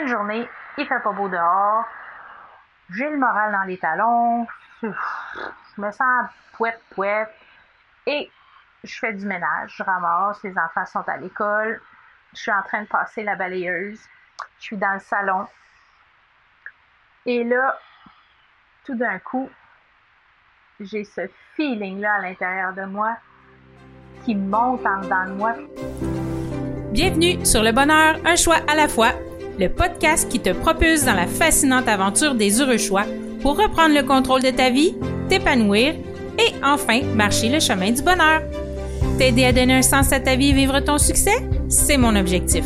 une journée, il fait pas beau dehors, j'ai le moral dans les talons, je me sens pouette pouette et je fais du ménage, je ramasse, les enfants sont à l'école, je suis en train de passer la balayeuse, je suis dans le salon. Et là, tout d'un coup, j'ai ce feeling-là à l'intérieur de moi qui monte en dedans de moi. Bienvenue sur Le Bonheur, un choix à la fois, le podcast qui te propulse dans la fascinante aventure des heureux choix pour reprendre le contrôle de ta vie, t'épanouir et enfin marcher le chemin du bonheur. T'aider à donner un sens à ta vie et vivre ton succès, c'est mon objectif.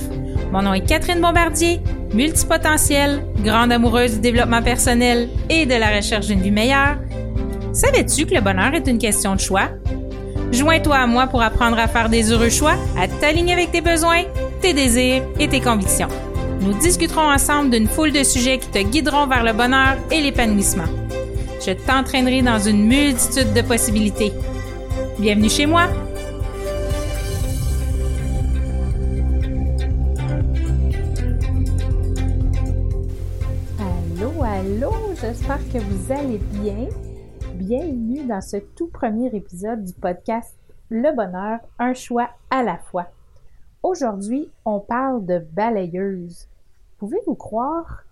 Mon nom est Catherine Bombardier, multipotentielle, grande amoureuse du développement personnel et de la recherche d'une vie meilleure. Savais-tu que le bonheur est une question de choix? Joins-toi à moi pour apprendre à faire des heureux choix, à t'aligner avec tes besoins, tes désirs et tes convictions. Nous discuterons ensemble d'une foule de sujets qui te guideront vers le bonheur et l'épanouissement. Je t'entraînerai dans une multitude de possibilités. Bienvenue chez moi! Allô, allô, j'espère que vous allez bien. Bienvenue dans ce tout premier épisode du podcast Le bonheur, un choix à la fois. Aujourd'hui, on parle de balayeuse. Pouvez-vous croire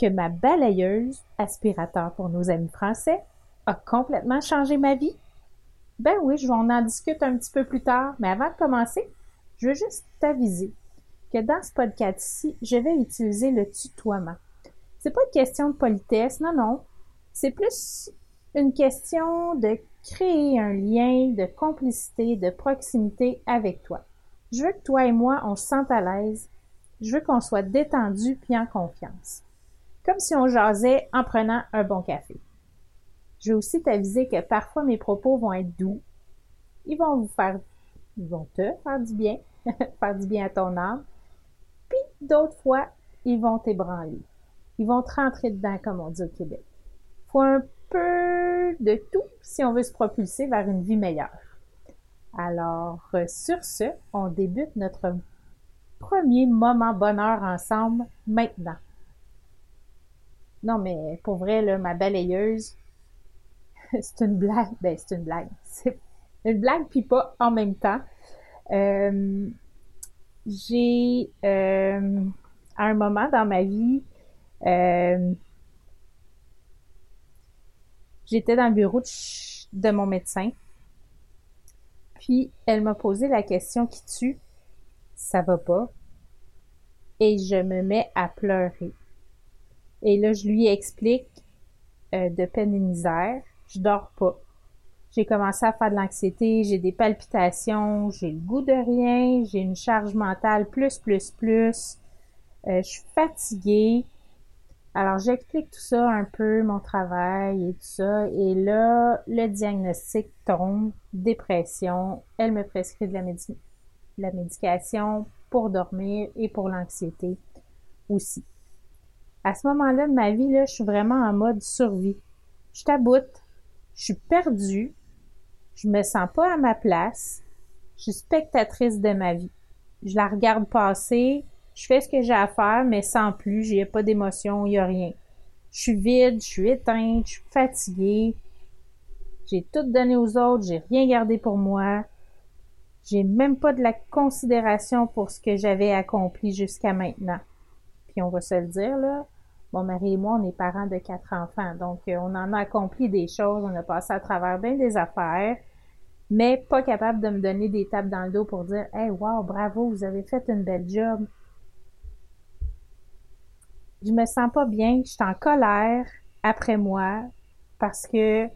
que ma balayeuse, aspirateur pour nos amis français, a complètement changé ma vie? Ben oui, je vais en discuter un petit peu plus tard, mais avant de commencer, je veux juste t'aviser que dans ce podcast-ci, je vais utiliser le tutoiement. C'est pas une question de politesse, non, non. C'est plus une question de créer un lien de complicité, de proximité avec toi. Je veux que toi et moi, on se sente à l'aise je veux qu'on soit détendu puis en confiance. Comme si on jasait en prenant un bon café. Je veux aussi t'aviser que parfois mes propos vont être doux. Ils vont vous faire, ils vont te faire du bien, faire du bien à ton âme. Puis d'autres fois, ils vont t'ébranler. Ils vont te rentrer dedans, comme on dit au Québec. Faut un peu de tout si on veut se propulser vers une vie meilleure. Alors, euh, sur ce, on débute notre premier moment bonheur ensemble maintenant. Non, mais pour vrai, là, ma balayeuse, c'est une blague. Ben, c'est une blague. C'est une blague puis pas en même temps. Euh, j'ai, euh, à un moment dans ma vie, euh, j'étais dans le bureau de, de mon médecin. Puis, elle m'a posé la question qui tue ça va pas. Et je me mets à pleurer. Et là, je lui explique euh, de peine et misère, je dors pas. J'ai commencé à faire de l'anxiété, j'ai des palpitations, j'ai le goût de rien, j'ai une charge mentale plus, plus, plus. Euh, je suis fatiguée. Alors, j'explique tout ça un peu, mon travail et tout ça. Et là, le diagnostic tombe, dépression. Elle me prescrit de la médecine la médication pour dormir et pour l'anxiété aussi. À ce moment-là de ma vie, là, je suis vraiment en mode survie. Je taboute, je suis perdue, je me sens pas à ma place, je suis spectatrice de ma vie. Je la regarde passer, je fais ce que j'ai à faire, mais sans plus, j'ai pas d'émotion, il y a rien. Je suis vide, je suis éteinte, je suis fatiguée. J'ai tout donné aux autres, j'ai rien gardé pour moi. J'ai même pas de la considération pour ce que j'avais accompli jusqu'à maintenant. Puis on va se le dire, là, mon mari et moi, on est parents de quatre enfants. Donc, euh, on en a accompli des choses, on a passé à travers bien des affaires, mais pas capable de me donner des tapes dans le dos pour dire Hey, wow, bravo, vous avez fait une belle job. Je me sens pas bien, je suis en colère après moi parce que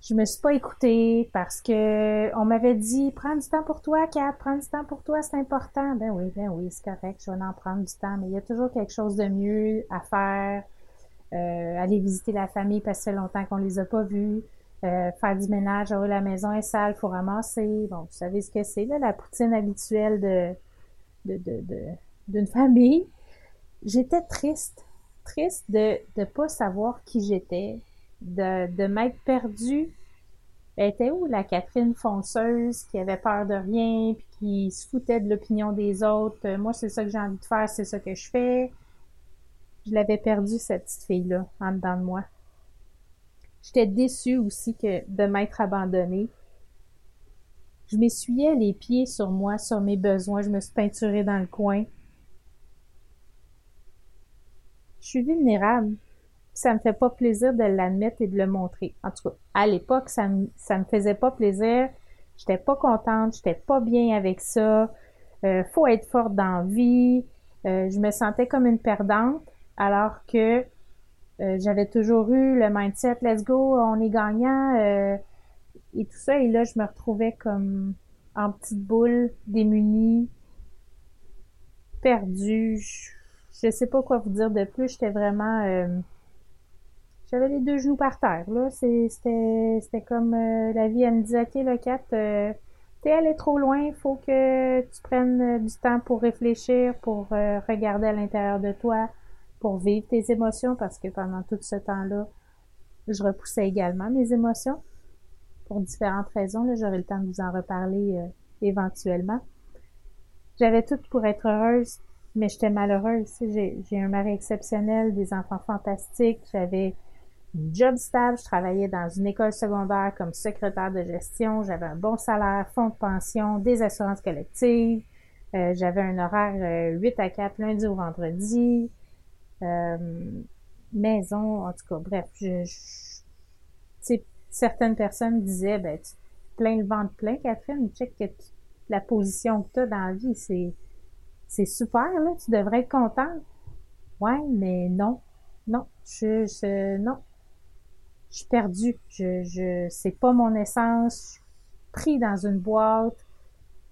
je me suis pas écoutée parce que on m'avait dit prends du temps pour toi, Kat, prends du temps pour toi, c'est important. Ben oui, ben oui, c'est correct, je vais en prendre du temps, mais il y a toujours quelque chose de mieux à faire. Euh, aller visiter la famille parce que longtemps qu'on les a pas vus. Euh, faire du ménage, oh, la maison est sale, faut ramasser. Bon, vous savez ce que c'est, là, la poutine habituelle de, de, de, de d'une famille. J'étais triste, triste de ne pas savoir qui j'étais, de, de m'être perdue Elle était où la Catherine fonceuse qui avait peur de rien puis qui se foutait de l'opinion des autres? Euh, moi, c'est ça que j'ai envie de faire, c'est ça que je fais. Je l'avais perdue, cette petite fille-là, en dedans de moi. J'étais déçue aussi que de m'être abandonnée. Je m'essuyais les pieds sur moi, sur mes besoins. Je me suis peinturée dans le coin. Je suis vulnérable ça me fait pas plaisir de l'admettre et de le montrer. En tout cas, à l'époque, ça me, ça me faisait pas plaisir. J'étais pas contente, j'étais pas bien avec ça. Euh, faut être forte dans vie. Euh, je me sentais comme une perdante, alors que euh, j'avais toujours eu le mindset let's go, on est gagnant et tout ça. Et là, je me retrouvais comme en petite boule, démunie, perdue. Je, je sais pas quoi vous dire de plus. J'étais vraiment j'avais les deux genoux par terre. Là, c'était, comme euh, la vie, elle me disait, OK, le 4, euh, t'es allé trop loin, faut que tu prennes euh, du temps pour réfléchir, pour regarder à l'intérieur de toi, pour vivre tes émotions, parce que pendant tout ce temps-là, je repoussais également mes émotions pour différentes raisons. Là, j'aurai le temps de vous en reparler éventuellement. J'avais tout pour être heureuse, mais j'étais malheureuse. J'ai, j'ai un mari exceptionnel, des enfants fantastiques, j'avais job stable, je travaillais dans une école secondaire comme secrétaire de gestion, j'avais un bon salaire, fonds de pension, des assurances collectives, euh, j'avais un horaire 8 euh, à 4 lundi au vendredi, euh, maison, en tout cas, bref, je, certaines personnes disaient, ben, tu plein le ventre plein, Catherine, check que la position que tu as dans la vie, c'est, c'est super, là, tu devrais être contente. Ouais, mais non, non, je, je non, je suis perdue. Je, je, c'est pas mon essence. Je suis pris dans une boîte.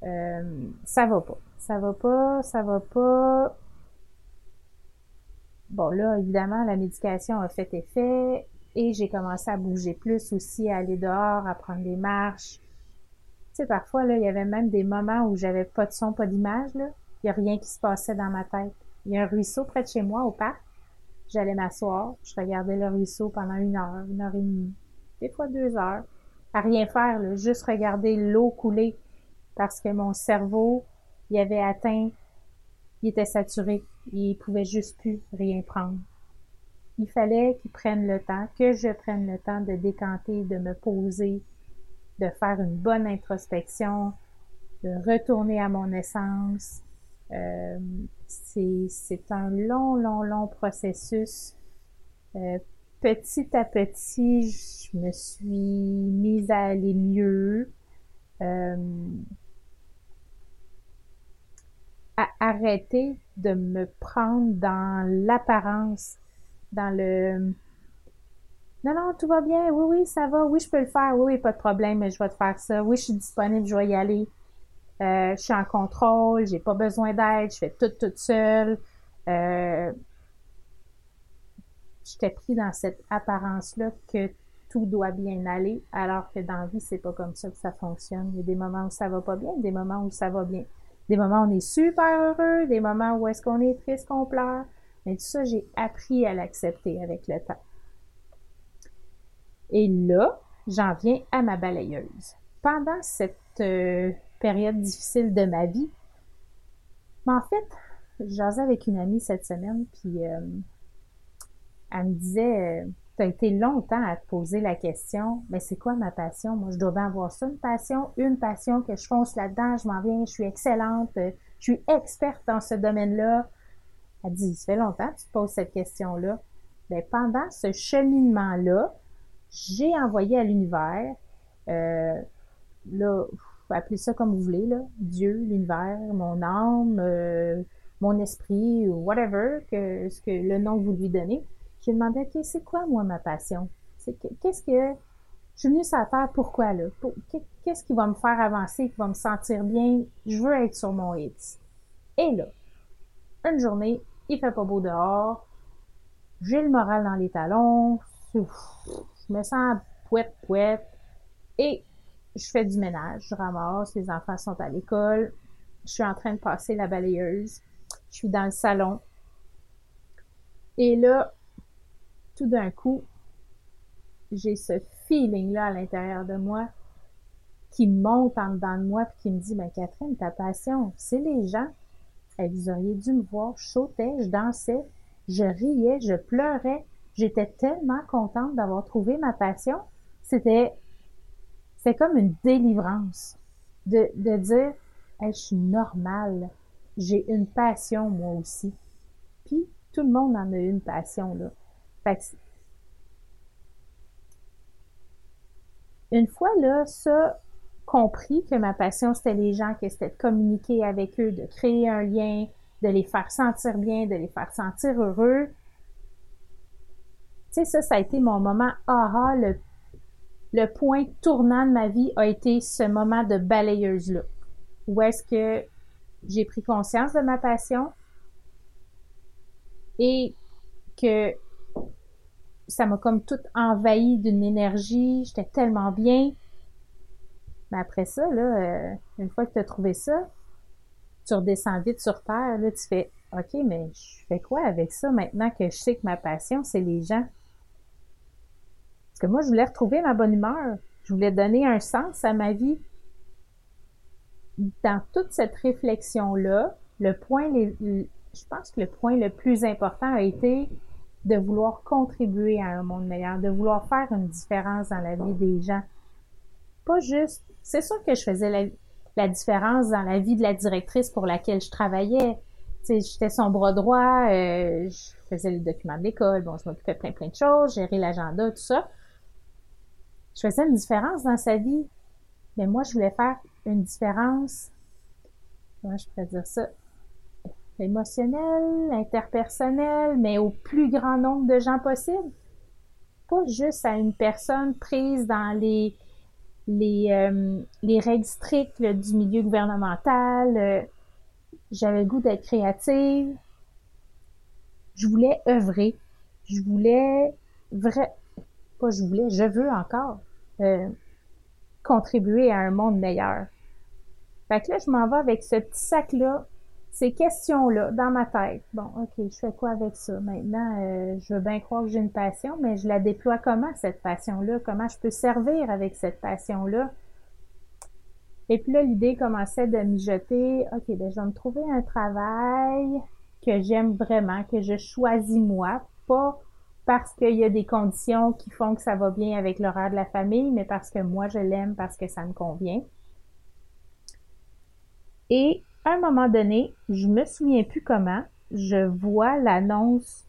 Euh, ça va pas. Ça va pas, ça va pas. Bon, là, évidemment, la médication a fait effet et j'ai commencé à bouger plus aussi, à aller dehors, à prendre des marches. Tu sais, parfois, là, il y avait même des moments où j'avais pas de son, pas d'image, là. Il y a rien qui se passait dans ma tête. Il y a un ruisseau près de chez moi, au parc. J'allais m'asseoir, je regardais le ruisseau pendant une heure, une heure et demie, des fois deux heures, à rien faire, juste regarder l'eau couler parce que mon cerveau, il avait atteint, il était saturé, il pouvait juste plus rien prendre. Il fallait qu'il prenne le temps, que je prenne le temps de décanter, de me poser, de faire une bonne introspection, de retourner à mon essence, euh, c'est un long, long, long processus. Euh, petit à petit, je me suis mise à aller mieux. Euh, à arrêter de me prendre dans l'apparence, dans le non, non, tout va bien, oui, oui, ça va, oui, je peux le faire, oui, oui, pas de problème, mais je vais te faire ça, oui, je suis disponible, je vais y aller. Euh, je suis en contrôle, j'ai pas besoin d'aide, je fais tout toute seule. Euh, J'étais pris dans cette apparence-là que tout doit bien aller, alors que dans la vie, c'est pas comme ça que ça fonctionne. Il y a des moments où ça va pas bien, des moments où ça va bien. Des moments où on est super heureux, des moments où est-ce qu'on est triste, qu'on pleure. Mais tout ça, j'ai appris à l'accepter avec le temps. Et là, j'en viens à ma balayeuse. Pendant cette euh, période difficile de ma vie. Mais en fait, j'asais avec une amie cette semaine, puis euh, elle me disait euh, Tu as été longtemps à te poser la question, mais c'est quoi ma passion? Moi, je dois bien avoir ça, une passion, une passion que je fonce là-dedans, je m'en viens, je suis excellente, je suis experte dans ce domaine-là. Elle dit Ça fait longtemps que tu te poses cette question-là. ben, pendant ce cheminement-là, j'ai envoyé à l'univers, euh, là, appeler ça comme vous voulez, là, Dieu, l'univers, mon âme, euh, mon esprit, whatever, que, ce que le nom que vous lui donnez. J'ai demandé, OK, c'est quoi, moi, ma passion? Qu'est-ce que, je suis venue sur pourquoi, là? Qu'est-ce qui va me faire avancer, qui va me sentir bien? Je veux être sur mon hit. Et là, une journée, il fait pas beau dehors, j'ai le moral dans les talons, je me sens pouette, pouette, et je fais du ménage, je ramasse, les enfants sont à l'école, je suis en train de passer la balayeuse, je suis dans le salon. Et là, tout d'un coup, j'ai ce feeling-là à l'intérieur de moi qui monte en dedans de moi puis qui me dit, ben Catherine, ta passion, c'est les gens. Et vous auriez dû me voir, je sautais, je dansais, je riais, je pleurais. J'étais tellement contente d'avoir trouvé ma passion. C'était, c'est comme une délivrance de, de dire, je suis normale. J'ai une passion, moi aussi. Puis, tout le monde en a une passion, là. Une fois, là, ça, compris que ma passion, c'était les gens, que c'était de communiquer avec eux, de créer un lien, de les faire sentir bien, de les faire sentir heureux. Tu sais, ça, ça a été mon moment aha, le, le point tournant de ma vie a été ce moment de balayeuse-là. Où est-ce que j'ai pris conscience de ma passion et que ça m'a comme tout envahi d'une énergie, j'étais tellement bien, mais après ça, euh, une fois que tu as trouvé ça, tu redescends vite sur terre, là, tu fais OK, mais je fais quoi avec ça maintenant que je sais que ma passion, c'est les gens? Parce que moi, je voulais retrouver ma bonne humeur. Je voulais donner un sens à ma vie. Dans toute cette réflexion-là, le point, je pense que le point le plus important a été de vouloir contribuer à un monde meilleur, de vouloir faire une différence dans la vie des gens. Pas juste c'est sûr que je faisais la, différence dans la vie de la directrice pour laquelle je travaillais. J'étais son bras droit, euh, je faisais les documents de l'école, bon, je m'occupais plein plein de choses, gérer l'agenda, tout ça. Je faisais une différence dans sa vie. Mais moi, je voulais faire une différence, comment je pourrais dire ça, émotionnelle, interpersonnelle, mais au plus grand nombre de gens possible. Pas juste à une personne prise dans les les, euh, les règles strictes du milieu gouvernemental. Euh, j'avais le goût d'être créative. Je voulais œuvrer. Je voulais vrai, pas je voulais, je veux encore euh, contribuer à un monde meilleur. Fait que là, je m'en vais avec ce petit sac-là ces questions-là dans ma tête. Bon, OK, je fais quoi avec ça? Maintenant, euh, je veux bien croire que j'ai une passion, mais je la déploie comment, cette passion-là? Comment je peux servir avec cette passion-là? Et puis là, l'idée commençait de mijoter. OK, ben, je vais me trouver un travail que j'aime vraiment, que je choisis moi, pas parce qu'il y a des conditions qui font que ça va bien avec l'horaire de la famille, mais parce que moi, je l'aime, parce que ça me convient. Et à un moment donné, je me souviens plus comment, je vois l'annonce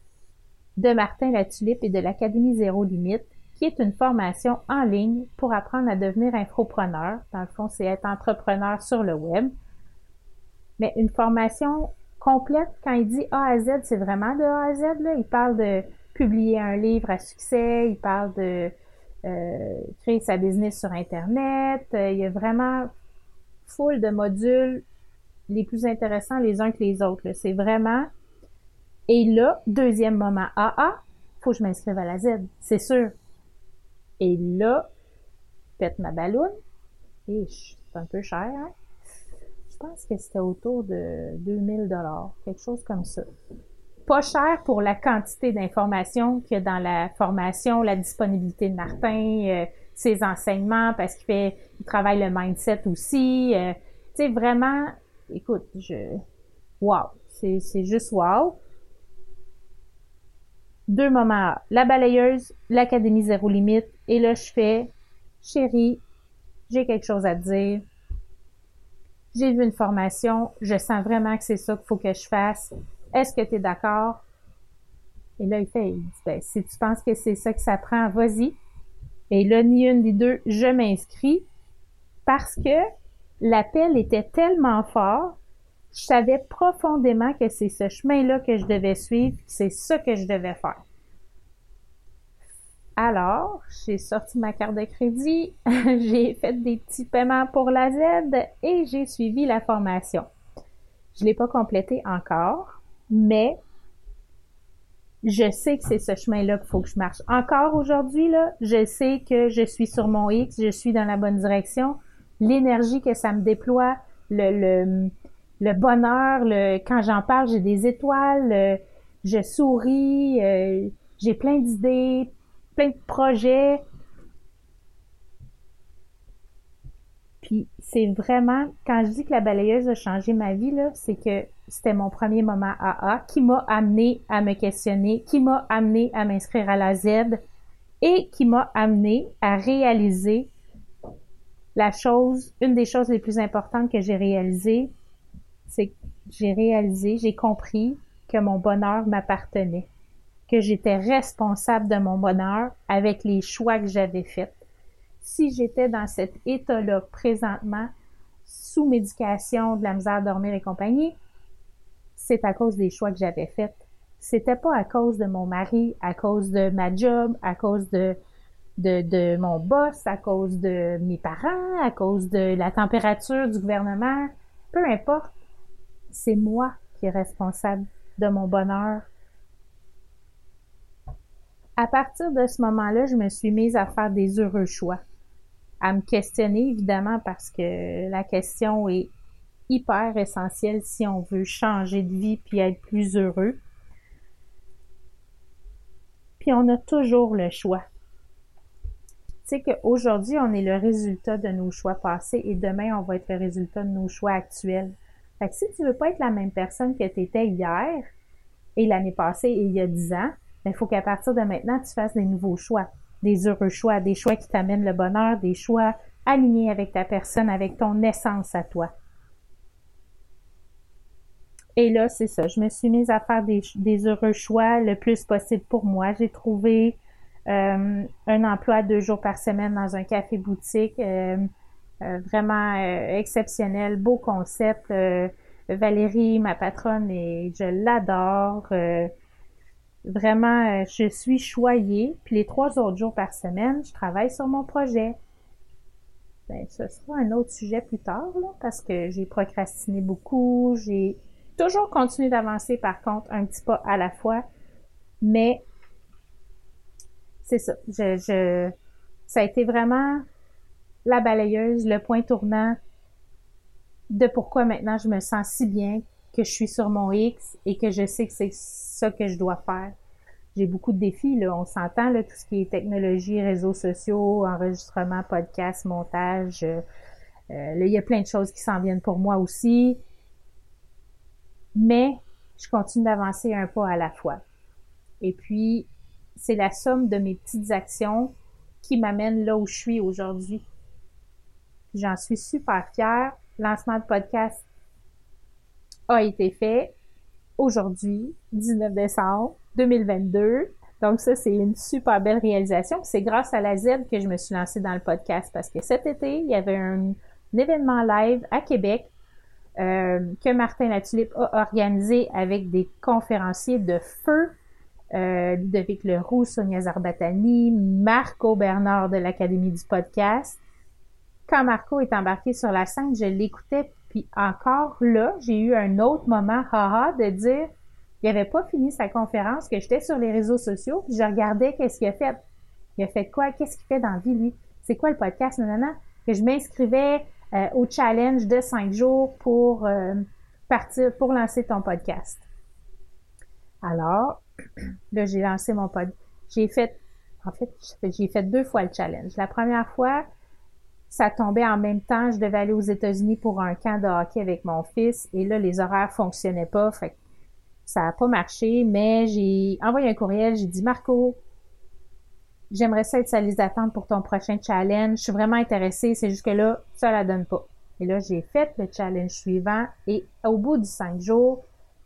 de Martin Latulippe et de l'Académie Zéro Limite, qui est une formation en ligne pour apprendre à devenir infopreneur. Dans le fond, c'est être entrepreneur sur le web. Mais une formation complète, quand il dit A à Z, c'est vraiment de A à Z. Là. Il parle de publier un livre à succès, il parle de euh, créer sa business sur Internet. Euh, il y a vraiment full de modules les plus intéressants les uns que les autres. C'est vraiment. Et là, deuxième moment AA, faut que je m'inscrive à la Z, c'est sûr. Et là, pète ma balloune. Et c'est un peu cher, hein? Je pense que c'était autour de 2000 dollars, quelque chose comme ça. Pas cher pour la quantité d'informations qu'il y a dans la formation, la disponibilité de Martin, euh, ses enseignements, parce qu'il fait, il travaille le mindset aussi. Euh, tu sais, vraiment, écoute, je, wow, c'est, c'est juste wow. Deux moments, la balayeuse, l'académie zéro limite, et là, je fais, chérie, j'ai quelque chose à te dire. J'ai vu une formation, je sens vraiment que c'est ça qu'il faut que je fasse. Est-ce que tu es d'accord? Et là, il fait, ben, si tu penses que c'est ça que ça prend, vas-y. Et là, ni une ni deux, je m'inscris parce que l'appel était tellement fort, je savais profondément que c'est ce chemin-là que je devais suivre, c'est ça que je devais faire. Alors, j'ai sorti ma carte de crédit, j'ai fait des petits paiements pour la Z et j'ai suivi la formation. Je l'ai pas complété encore, mais je sais que c'est ce chemin-là qu'il faut que je marche. Encore aujourd'hui, là, je sais que je suis sur mon X, je suis dans la bonne direction l'énergie que ça me déploie, le, le, bonheur, le, quand j'en parle, j'ai des étoiles, je souris, euh, j'ai plein d'idées, plein de projets. Puis c'est vraiment, quand je dis que la balayeuse a changé ma vie, là, c'est que c'était mon premier moment AA qui m'a amené à me questionner, qui m'a amené à m'inscrire à la Z et qui m'a amené à réaliser la chose, une des choses les plus importantes que j'ai réalisées, c'est que j'ai réalisé, j'ai compris que mon bonheur m'appartenait, que j'étais responsable de mon bonheur avec les choix que j'avais faits. Si j'étais dans cet état-là présentement, sous médication, de la misère à dormir et compagnie, c'est à cause des choix que j'avais faits. C'était pas à cause de mon mari, à cause de ma job, à cause de, de, de mon boss, à cause de mes parents, à cause de la température du gouvernement. Peu importe. C'est moi qui est responsable de mon bonheur. À partir de ce moment-là, je me suis mise à faire des heureux choix. À me questionner, évidemment, parce que la question est hyper essentielle si on veut changer de vie puis être plus heureux. Puis on a toujours le choix. Tu sais qu'aujourd'hui, on est le résultat de nos choix passés et demain, on va être le résultat de nos choix actuels. Fait que si tu veux pas être la même personne que tu étais hier et l'année passée et il y a dix ans, il ben, faut qu'à partir de maintenant, tu fasses des nouveaux choix, des heureux choix, des choix qui t'amènent le bonheur, des choix alignés avec ta personne, avec ton essence à toi. Et là, c'est ça. Je me suis mise à faire des, heureux choix le plus possible pour moi. J'ai trouvé euh, un emploi deux jours par semaine dans un café-boutique. Euh, euh, vraiment exceptionnel, beau concept. Valérie, ma patronne, et je l'adore. Vraiment, je suis choyée. Puis les trois autres jours par semaine, je travaille sur mon projet. Ben, ce sera un autre sujet plus tard, là, parce que j'ai procrastiné beaucoup, j'ai toujours continuer d'avancer, par contre, un petit pas à la fois. Mais c'est ça. Je, je, ça a été vraiment la balayeuse, le point tournant de pourquoi maintenant je me sens si bien que je suis sur mon X et que je sais que c'est ça que je dois faire. J'ai beaucoup de défis, là. On s'entend, là, tout ce qui est technologie, réseaux sociaux, enregistrement, podcast, montage. Euh, euh là, il y a plein de choses qui s'en viennent pour moi aussi mais je continue d'avancer un pas à la fois. Et puis, c'est la somme de mes petites actions qui m'amène là où je suis aujourd'hui. J'en suis super fière. Lancement de podcast a été fait aujourd'hui, 19 décembre 2022. Donc ça, c'est une super belle réalisation. C'est grâce à la Z que je me suis lancée dans le podcast parce que cet été, il y avait un événement live à Québec euh, que Martin Latulippe a organisé avec des conférenciers de feu, euh, Ludovic Leroux, Sonia Zarbatani, Marco Bernard de l'Académie du podcast. Quand Marco est embarqué sur la scène, je l'écoutais, puis encore là, j'ai eu un autre moment haha de dire il avait pas fini sa conférence, que j'étais sur les réseaux sociaux, puis je regardais qu'est-ce qu'il a fait. Il a fait quoi? Qu'est-ce qu'il fait dans la vie, lui? C'est quoi le podcast? Non. Que je m'inscrivais euh, au challenge de cinq jours pour euh, partir, pour lancer ton podcast. Alors, là, j'ai lancé mon podcast. J'ai fait, en fait, j'ai fait deux fois le challenge. La première fois, ça tombait en même temps. Je devais aller aux États-Unis pour un camp de hockey avec mon fils. Et là, les horaires fonctionnaient pas. Fait ça n'a pas marché. Mais j'ai envoyé un courriel. J'ai dit, Marco, j'aimerais ça être sa liste d'attente pour ton prochain challenge. Je suis vraiment intéressée, c'est juste que là, ça la donne pas. Et là, j'ai fait le challenge suivant et au bout du cinq jours,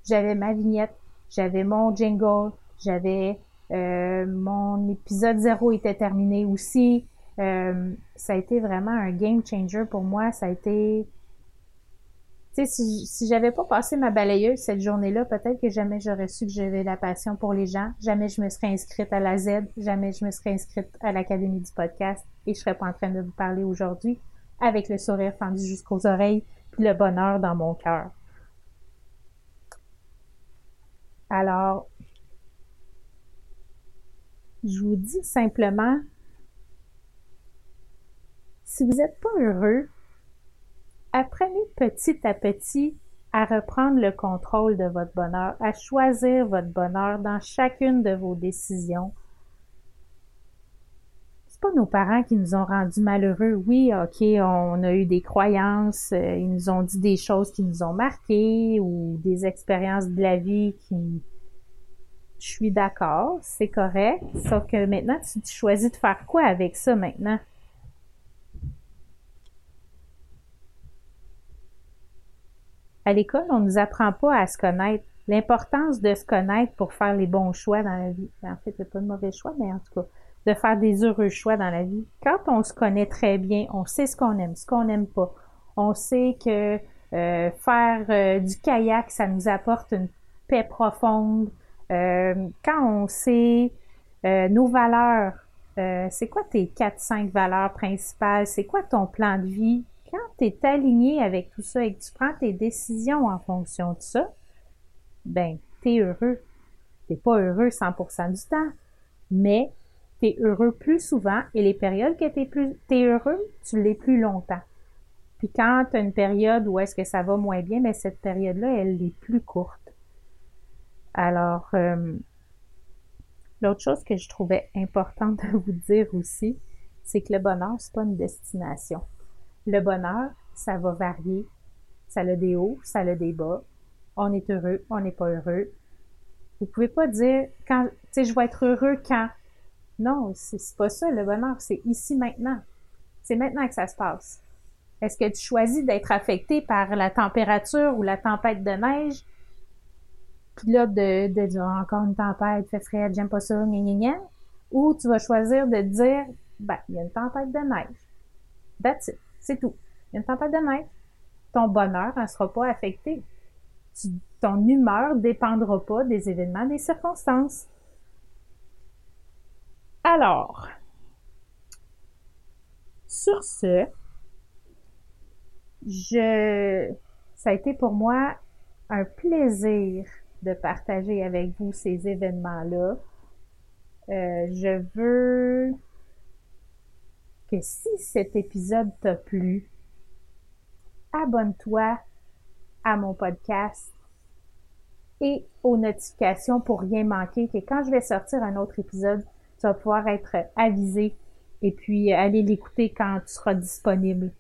j'avais ma vignette, j'avais mon jingle, j'avais euh, mon épisode zéro était terminé aussi. Euh, ça a été vraiment un game changer pour moi. Ça a été tu sais, si, si j'avais pas passé ma balayeuse cette journée-là, peut-être que jamais j'aurais su que j'avais la passion pour les gens. Jamais je me serais inscrite à la Z. Jamais je me serais inscrite à l'Académie du podcast. Et je serais pas en train de vous parler aujourd'hui avec le sourire fendu jusqu'aux oreilles puis le bonheur dans mon cœur. Alors, je vous dis simplement, si vous n'êtes pas heureux, apprenez petit à petit à reprendre le contrôle de votre bonheur, à choisir votre bonheur dans chacune de vos décisions. C'est pas nos parents qui nous ont rendus malheureux. Oui, ok, on a eu des croyances, euh, ils nous ont dit des choses qui nous ont marquées ou des expériences de la vie qui... Je suis d'accord, c'est correct, sauf que maintenant, tu, tu choisis de faire quoi avec ça maintenant? À l'école, on nous apprend pas à se connaître. L'importance de se connaître pour faire les bons choix dans la vie. En fait, c'est pas de mauvais choix, mais en tout cas, de faire des heureux choix dans la vie. Quand on se connaît très bien, on sait ce qu'on aime, ce qu'on n'aime pas. On sait que euh, faire euh, du kayak, ça nous apporte une paix profonde. Euh, quand on sait nos valeurs, c'est quoi tes quatre, cinq valeurs principales? C'est quoi ton plan de vie? Tu es aligné avec tout ça et que tu prends tes décisions en fonction de ça, ben, tu es heureux. T'es pas heureux 100% du temps, mais tu es heureux plus souvent et les périodes que tu plus es heureux, tu l'es plus longtemps. Puis quand tu as une période où est-ce que ça va moins bien, mais ben, cette période-là, elle est plus courte. Alors, euh, l'autre chose que je trouvais importante de vous dire aussi, c'est que le bonheur, c'est pas une destination. Le bonheur, ça va varier. Ça a des ça a des bas. On est heureux, on n'est pas heureux. Vous pouvez pas dire quand, tu je vais être heureux quand non, c'est pas ça le bonheur, c'est ici maintenant. C'est maintenant que ça se passe. Est-ce que tu choisis d'être affecté par la température ou la tempête de neige? Puis là, de, dire encore une tempête, fait frais, j'aime pas ça, gna gna gna. Ou tu vas choisir de dire, ben, il y a une tempête de neige. That's it. C'est tout. Il une tempête de neige. Ton bonheur ne sera pas affecté. ton humeur dépendra pas des événements, des circonstances. Alors, sur ce, je, ça a été pour moi un plaisir de partager avec vous ces événements-là. Euh, je veux si cet épisode t'a plu, abonne-toi à mon podcast et aux notifications pour rien manquer, que quand je vais sortir un autre épisode, tu vas pouvoir être avisé et puis aller l'écouter quand tu seras disponible.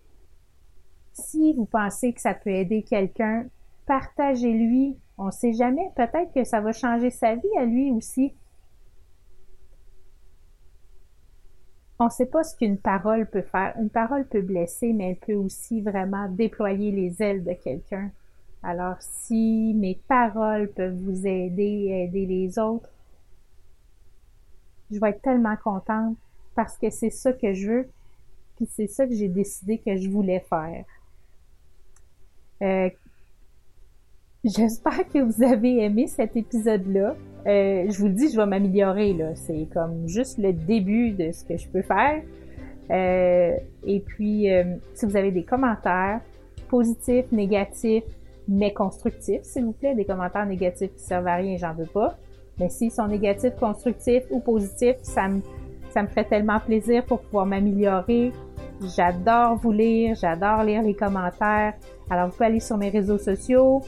Si vous pensez que ça peut aider quelqu'un, partagez-lui. On ne sait jamais, peut-être que ça va changer sa vie à lui aussi. On ne sait pas ce qu'une parole peut faire. Une parole peut blesser, mais elle peut aussi vraiment déployer les ailes de quelqu'un. Alors, si mes paroles peuvent vous aider aider les autres, je vais être tellement contente parce que c'est ça que je veux, puis c'est ça que j'ai décidé que je voulais faire. Euh, J'espère que vous avez aimé cet épisode-là. Euh, je vous le dis, je vais m'améliorer là. C'est comme juste le début de ce que je peux faire. Euh, et puis, euh, si vous avez des commentaires positifs, négatifs, mais constructifs, s'il vous plaît, des commentaires négatifs qui servent à rien, j'en veux pas. Mais s'ils sont négatifs, constructifs ou positifs, ça me, ça me ferait tellement plaisir pour pouvoir m'améliorer. J'adore vous lire, j'adore lire les commentaires. Alors, vous pouvez aller sur mes réseaux sociaux,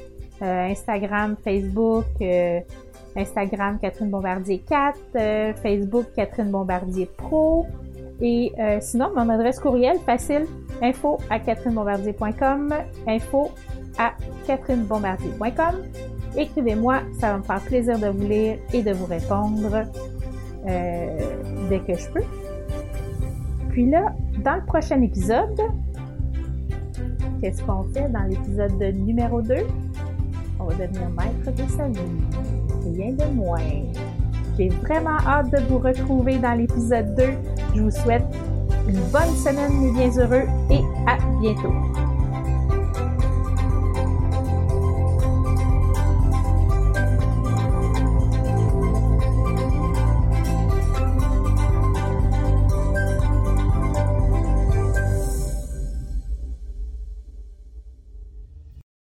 euh, Instagram, Facebook, euh, Instagram Catherine Bombardier 4, euh, Facebook Catherine Bombardier Pro. Et sinon, mon adresse courriel facile, info à catherinebombardier.com, info à catherinebombardier.com. Écrivez-moi, ça va me faire plaisir de vous lire et de vous répondre dès que je peux. Puis là, dans le prochain épisode, qu'est-ce qu'on fait dans l'épisode numéro 2? On va devenir maître de sa vie. De moins. J'ai vraiment hâte de vous retrouver dans l'épisode 2. Je vous souhaite une bonne semaine, mes bien heureux, et à bientôt.